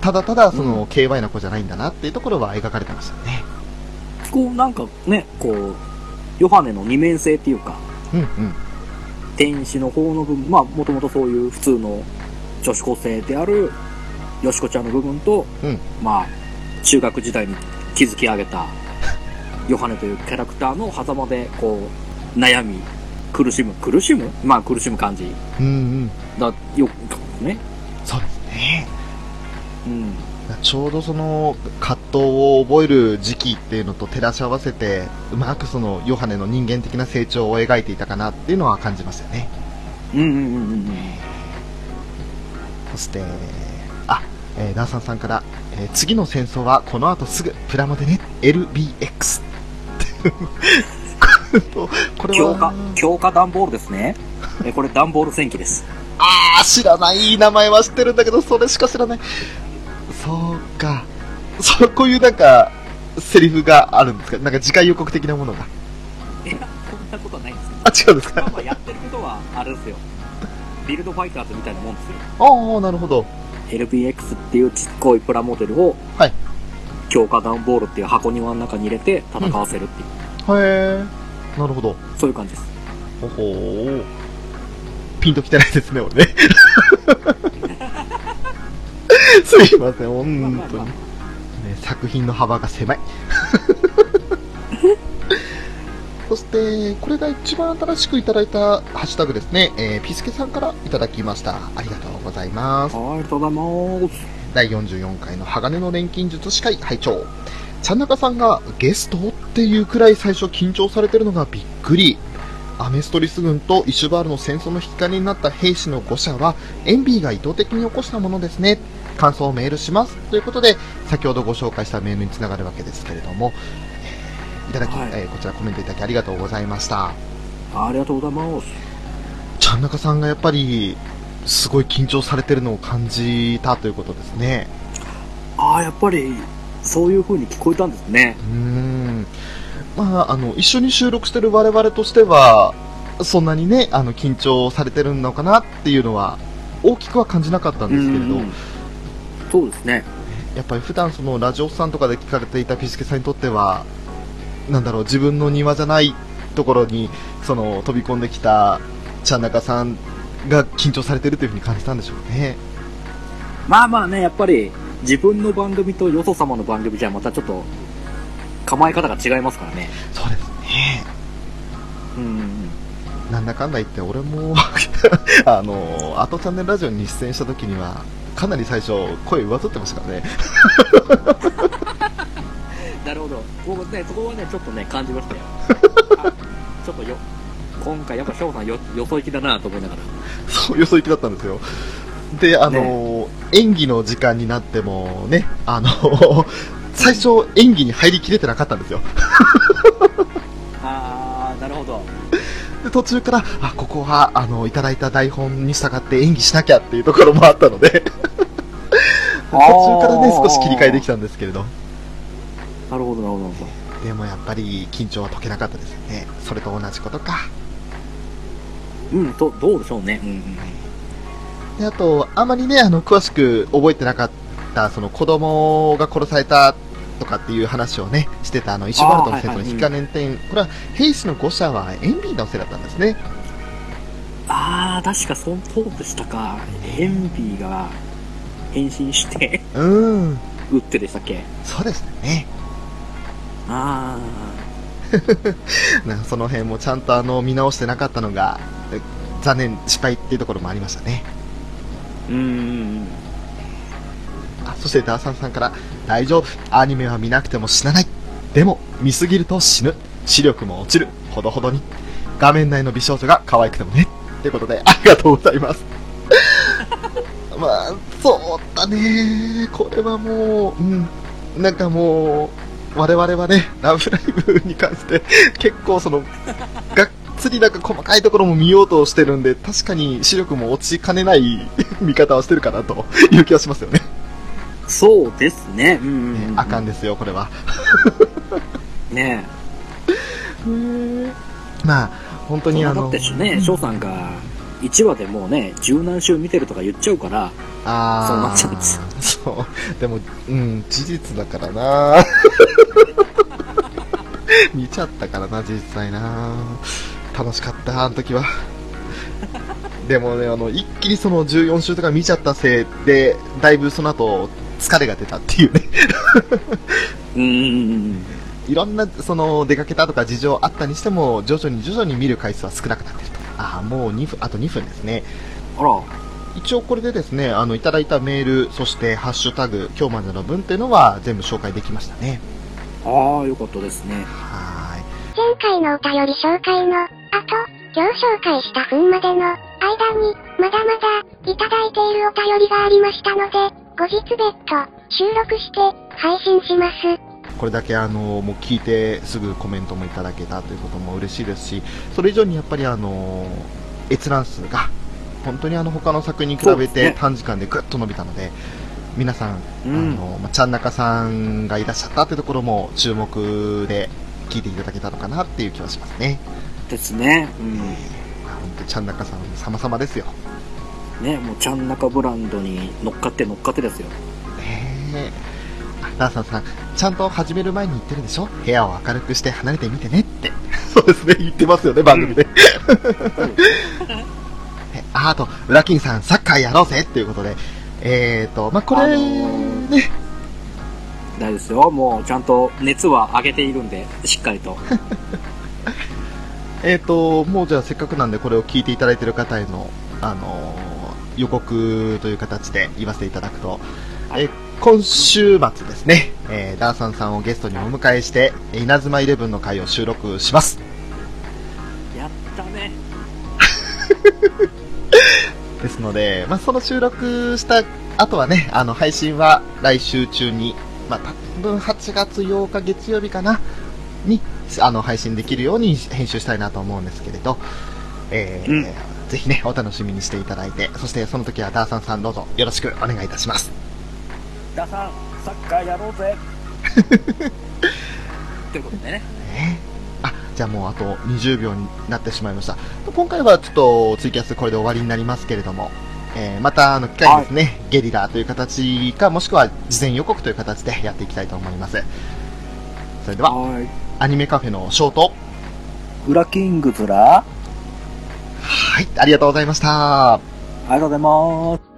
ただただその、KY な子じゃないんだなっていうところは描かれてましたね。こうなんかね、こう、ヨハネの二面性っていうか、うんうん。天使の方の部分、まあもともとそういう普通の女子高生であるよしこちゃんの部分と、うんまあ中学時代に築き上げたヨハネというキャラクターの狭間でこう悩み、苦しむ、苦しむ？まあ苦しむ感じうんうん。だ、よくね。そうですね。うん。ちょうどその葛藤を覚える時期っていうのと照らし合わせて、うまくそのヨハネの人間的な成長を描いていたかなっていうのは感じましたよね。うんうんうんうんそして、あ、えーダーサンさんから、えー次の戦争はこの後すぐプラモでね、LBX。これ強化は、、強化段ボールですね。え、これ段ボール戦記です。あー、知らない名前は知ってるんだけど、それしか知らない。そうか。そう、こういうなんか、セリフがあるんですか？なんか次回予告的なものが。いや、そんなことはないんですあ、よ。違うんですか？やってることは、あれですよ。ビルドファイターズみたいなもんですよ。ああ、なるほど。LBX っていうちっこいプラモデルを、はい強化段ボールっていう箱庭の中に入れて戦わせるっていう、へえ。なるほど。そういう感じです。ほほー。ピンときてないですね、俺ね。すいません、本当に。ね、作品の幅が狭い。そして、これが一番新しくいただいたハッシュタグですね。えー、ピスケさんからいただきました。ありがとうございます。はい、ありがとうございます。第44回の鋼の錬金術師会拝聴ちゃんなかさんがゲストっていうくらい最初緊張されてるのがびっくりアメストリス軍とイシュバールの戦争の引き金になった兵士の誤射はエンビーが意図的に起こしたものですね感想をメールしますということで先ほどご紹介したメールにつながるわけですけれどもえーいただき、はいえーこちらコメントいただきありがとうございましたありがとうございます。ちゃんなかさんがやっぱりすごい緊張されてるのを感じたということですねああ、やっぱり、そういう風に聞こえたんですね。うーんまあ、あの、一緒に収録してる我々としては、そんなにね、あの、緊張されてるのかなっていうのは、大きくは感じなかったんですけれど、うんそうですね。やっぱり普段その、ラジオさんとかで聞かれていたピスケさんにとっては、なんだろう、自分の庭じゃないところに、その、飛び込んできた、ちゃんなかさんが緊張されてるというふうに感じたんでしょうね。まあまあね、やっぱり、自分の番組とよそ様の番組じゃまたちょっと、構え方が違いますからね。そうですね。うん。なんだかんだ言って、俺も、あの、後チャンネルラジオに出演した時には、かなり最初、声上ずってましたからね。なるほど。僕ね、そこはね、ちょっとね、感じましたよ。あちょっとよ、今回やっぱ翔さんよ、よそ行きだなと思いながら。そう、よそ行きだったんですよ。で、あの、演技の時間になっても、ね、あの、最初演技に入りきれてなかったんですよ。あー、なるほど。で、途中から、あ、ここは、あの、いただいた台本に従って演技しなきゃっていうところもあったので、途中からね、少し切り替えできたんですけれど、なるほど、なるほど、なるほど。でもやっぱり緊張は解けなかったですよね。それと同じことか。うん、と、どうでしょうね。うんうん。で、あと、あまりね、あの、詳しく覚えてなかった、その子供が殺されたとかっていう話をね、してた、あの、石原との戦争の引火念点、これは兵士の誤射はエンビーのせいだったんですね。あー、確かそ、そうでしたか。ヘンビーが変身して、うーん、撃ってでしたっけそうですね。あ なんかその辺もちゃんとあの、見直してなかったのが、え残念、失敗っていうところもありましたね。ー。うーん。あ、そしてダーサンさんから、大丈夫、アニメは見なくても死なない。でも、見すぎると死ぬ。視力も落ちる。ほどほどに。画面内の美少女が可愛くてもね。ということで、ありがとうございます。まあ、そうだね。これはもう、うん。なんかもう、我々はね、ラブライブに関して、結構その、が っつりなんか細かいところも見ようとしてるんで、確かに視力も落ちかねない 見方をしてるかなという気がしますよね。そうですね。うん。ねあかんですよ、これは。ねまあ、本当え。にあの、だってね、翔さんが、1話でもうね、十何週見てるとか言っちゃうから、あーそうなっちゃうんですそう。でも、うん、事実だからな 見ちゃったからな、実際な楽しかった、あの時は。でもね、あの、一気にその14週とか見ちゃったせいで、だいぶその後、疲れが出たっていうね。うん。いろんな、その、出かけたとか事情あったにしても、徐々に徐々に見る回数は少なくなってると。ああ、もう2分、あと2分ですね。あら、一応これでですね、あの、いただいたメール、そしてハッシュタグ、今日までの分っていうのは全部紹介できましたね。ああ、よかったですね。は前回のお便り紹介の後、今日紹介した分までの間に、まだまだいただいているお便りがありましたので、後日別途収録して配信します。い。これだけあの、もう聞いてすぐコメントもいただけたということも嬉しいですし、それ以上にやっぱりあの、閲覧数が、本当にあの、他の作品に比べて短時間でぐっと伸びたので、皆さん、うんあの、まあ、ちゃんなかさんがいらっしゃったってところも注目で聞いていただけたのかなっていう気はしますね。ですね。うん。まあ本当ちゃんなかさん様々ですよ。ね、もうちゃん中ブランドに乗っかって乗っかってですよ。ねえ。あ、ダーさんさん、ちゃんと始める前に言ってるでしょ？部屋を明るくして離れてみてねって。そうですね、言ってますよね、番組で。ねああと、ウラキンさん、サッカーやろうぜっていうことで、えーと、まあ、これ、あのーね、大丈夫ですよ。もうちゃんと熱は上げているんで、しっかりと。えーと、もうじゃあせっかくなんでこれを聞いていただいている方への、あのー予告という形で言わせていただくと、えー今週末ですね、えーダーサンさんをゲストにお迎えして、えー稲妻イレブンの回を収録します。やったね。ですので、まあ、その収録した後はね、あの、配信は来週中に、まあ、多分8月8日月曜日かな、に、あの、配信できるように編集したいなと思うんですけれど、えーうんぜひね、お楽しみにしていただいて、そしてその時はダーサンさんどうぞよろしくお願いいたします。ダさん、サッカーやろうぜ。ということでね。ねあ、じゃあもうあと20秒になってしまいました。今回はちょっとツイキャスこれで終わりになりますけれども、えーまたあの機会にですね、ゲリラという形か、もしくは事前予告という形でやっていきたいと思います。それでは、はい。アニメカフェのショート、ウラキングズラ、はい、ありがとうございました。ありがとうございます。